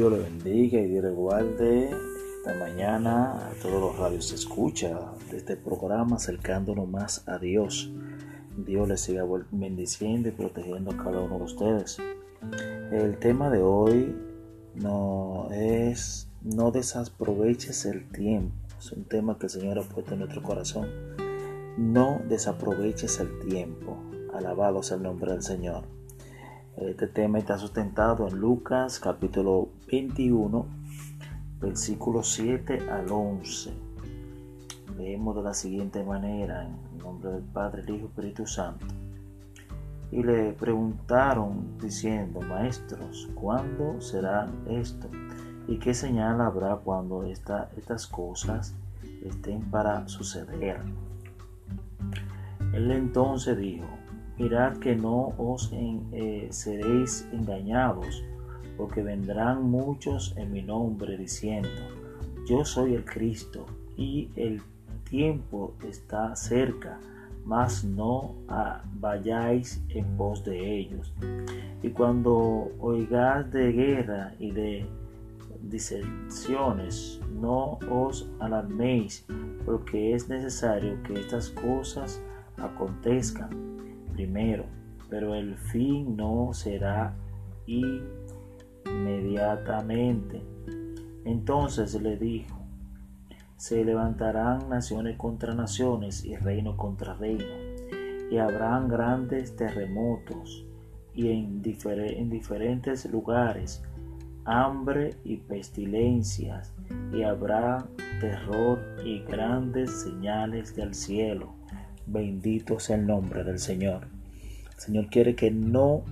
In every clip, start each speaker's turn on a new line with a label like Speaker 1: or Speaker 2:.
Speaker 1: Dios le bendiga y Dios le guarde esta mañana a todos los radios se escucha de este programa acercándonos más a Dios. Dios les siga bendiciendo y protegiendo a cada uno de ustedes. El tema de hoy no es no desaproveches el tiempo. Es un tema que el Señor ha puesto en nuestro corazón. No desaproveches el tiempo. Alabado sea el nombre del Señor. Este tema está sustentado en Lucas capítulo 21, versículo 7 al 11. Leemos de la siguiente manera, en nombre del Padre, el Hijo y Espíritu Santo. Y le preguntaron diciendo, maestros, ¿cuándo será esto? ¿Y qué señal habrá cuando estas cosas estén para suceder? Él entonces dijo, mirad que no os eh, seréis engañados, porque vendrán muchos en mi nombre diciendo, yo soy el Cristo, y el tiempo está cerca, mas no vayáis en pos de ellos. Y cuando oigáis de guerra y de disensiones, no os alarméis, porque es necesario que estas cosas acontezcan primero, pero el fin no será inmediatamente. Entonces le dijo, se levantarán naciones contra naciones y reino contra reino, y habrán grandes terremotos y en, en diferentes lugares hambre y pestilencias, y habrá terror y grandes señales del cielo Bendito sea el nombre del Señor. El Señor quiere que no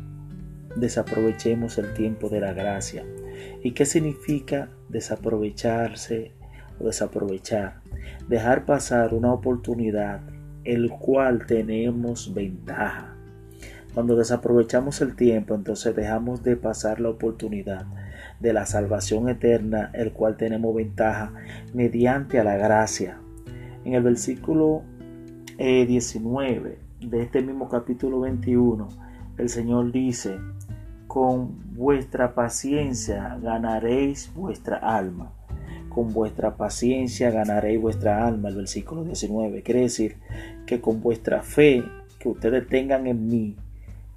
Speaker 1: desaprovechemos el tiempo de la gracia. ¿Y qué significa desaprovecharse o desaprovechar? Dejar pasar una oportunidad el cual tenemos ventaja. Cuando desaprovechamos el tiempo, entonces dejamos de pasar la oportunidad de la salvación eterna, el cual tenemos ventaja mediante a la gracia. En el versículo 19 eh, de este mismo capítulo 21, el Señor dice, con vuestra paciencia ganaréis vuestra alma. Con vuestra paciencia ganaréis vuestra alma. El versículo 19 quiere decir que con vuestra fe que ustedes tengan en mí,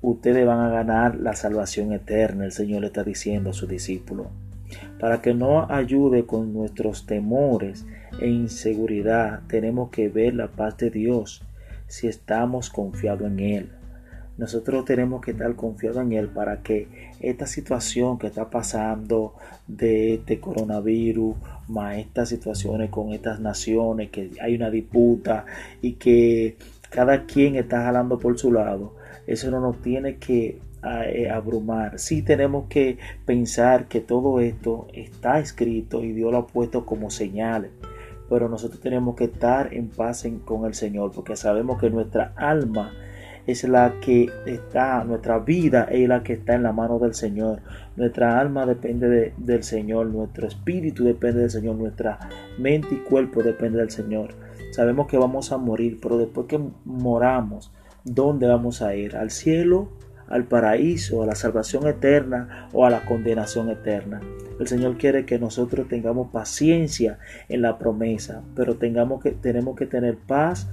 Speaker 1: ustedes van a ganar la salvación eterna. El Señor le está diciendo a su discípulo. Para que no ayude con nuestros temores e inseguridad, tenemos que ver la paz de Dios si estamos confiados en Él. Nosotros tenemos que estar confiados en Él para que esta situación que está pasando de este coronavirus, más estas situaciones con estas naciones, que hay una disputa y que cada quien está jalando por su lado, eso no nos tiene que eh, abrumar. Sí tenemos que pensar que todo esto está escrito y Dios lo ha puesto como señales. Pero nosotros tenemos que estar en paz con el Señor porque sabemos que nuestra alma es la que está, nuestra vida es la que está en la mano del Señor. Nuestra alma depende del Señor, nuestro espíritu depende del Señor, nuestra mente y cuerpo depende del Señor. Sabemos que vamos a morir, pero después que moramos, ¿dónde vamos a ir? ¿Al cielo? Al paraíso, a la salvación eterna o a la condenación eterna. El Señor quiere que nosotros tengamos paciencia en la promesa, pero tengamos que, tenemos que tener paz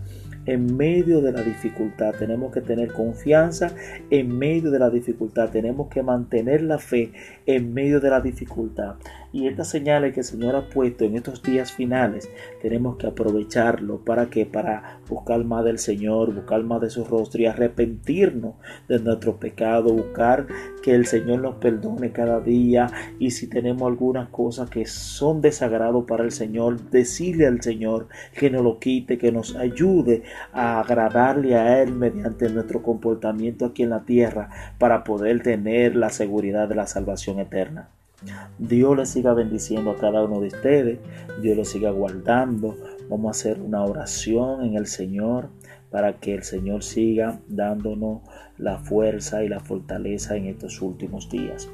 Speaker 1: en medio de la dificultad. Tenemos que tener confianza en medio de la dificultad. Tenemos que mantener la fe en medio de la dificultad. Y estas señales que el Señor ha puesto en estos días finales, tenemos que aprovecharlo. Para que para buscar más del Señor, buscar más de su rostro y arrepentirnos de nuestro pecado, buscar que el Señor nos perdone cada día. Y si tenemos algunas cosas que son desagrado para el Señor, decirle al Señor que nos lo quite, que nos ayude a agradarle a Él mediante nuestro comportamiento aquí en la tierra para poder tener la seguridad de la salvación eterna. Dios le siga bendiciendo a cada uno de ustedes. Dios lo siga guardando. Vamos a hacer una oración en el Señor para que el Señor siga dándonos la fuerza y la fortaleza en estos últimos días.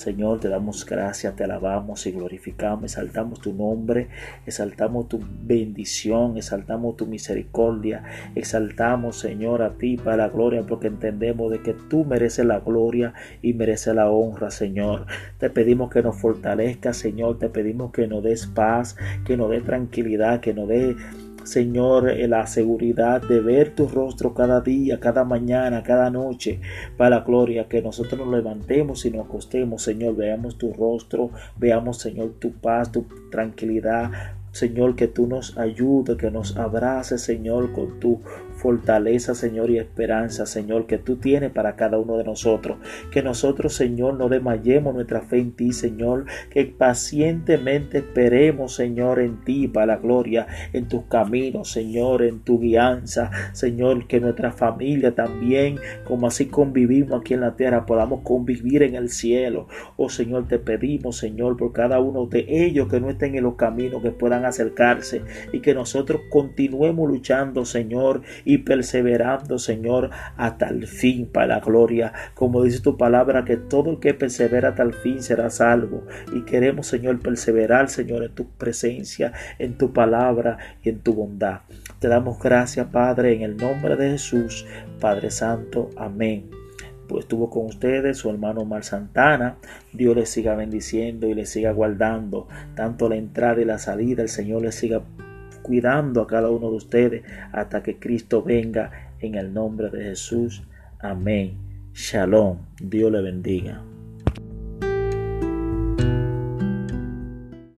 Speaker 1: Señor, te damos gracias, te alabamos y glorificamos, exaltamos tu nombre, exaltamos tu bendición, exaltamos tu misericordia, exaltamos, Señor, a ti para la gloria, porque entendemos de que tú mereces la gloria y mereces la honra, Señor. Te pedimos que nos fortalezca, Señor, te pedimos que nos des paz, que nos dé tranquilidad, que nos dé Señor, eh, la seguridad de ver tu rostro cada día, cada mañana, cada noche, para la gloria, que nosotros nos levantemos y nos acostemos, Señor, veamos tu rostro, veamos, Señor, tu paz, tu tranquilidad, Señor, que tú nos ayudes, que nos abraces, Señor, con tu fortaleza, Señor, y esperanza, Señor, que tú tienes para cada uno de nosotros. Que nosotros, Señor, no desmayemos nuestra fe en ti, Señor, que pacientemente esperemos, Señor, en ti, para la gloria, en tus caminos, Señor, en tu guianza, Señor, que nuestra familia también, como así convivimos aquí en la tierra, podamos convivir en el cielo. Oh Señor, te pedimos, Señor, por cada uno de ellos que no estén en los caminos, que puedan acercarse y que nosotros continuemos luchando, Señor, y perseverando, Señor, hasta el fin para la gloria. Como dice tu palabra, que todo el que persevera hasta el fin será salvo. Y queremos, Señor, perseverar, Señor, en tu presencia, en tu palabra y en tu bondad. Te damos gracias, Padre, en el nombre de Jesús, Padre Santo. Amén estuvo con ustedes su hermano Mar Santana. Dios les siga bendiciendo y les siga guardando tanto la entrada y la salida. El Señor les siga cuidando a cada uno de ustedes hasta que Cristo venga en el nombre de Jesús. Amén. Shalom. Dios le bendiga.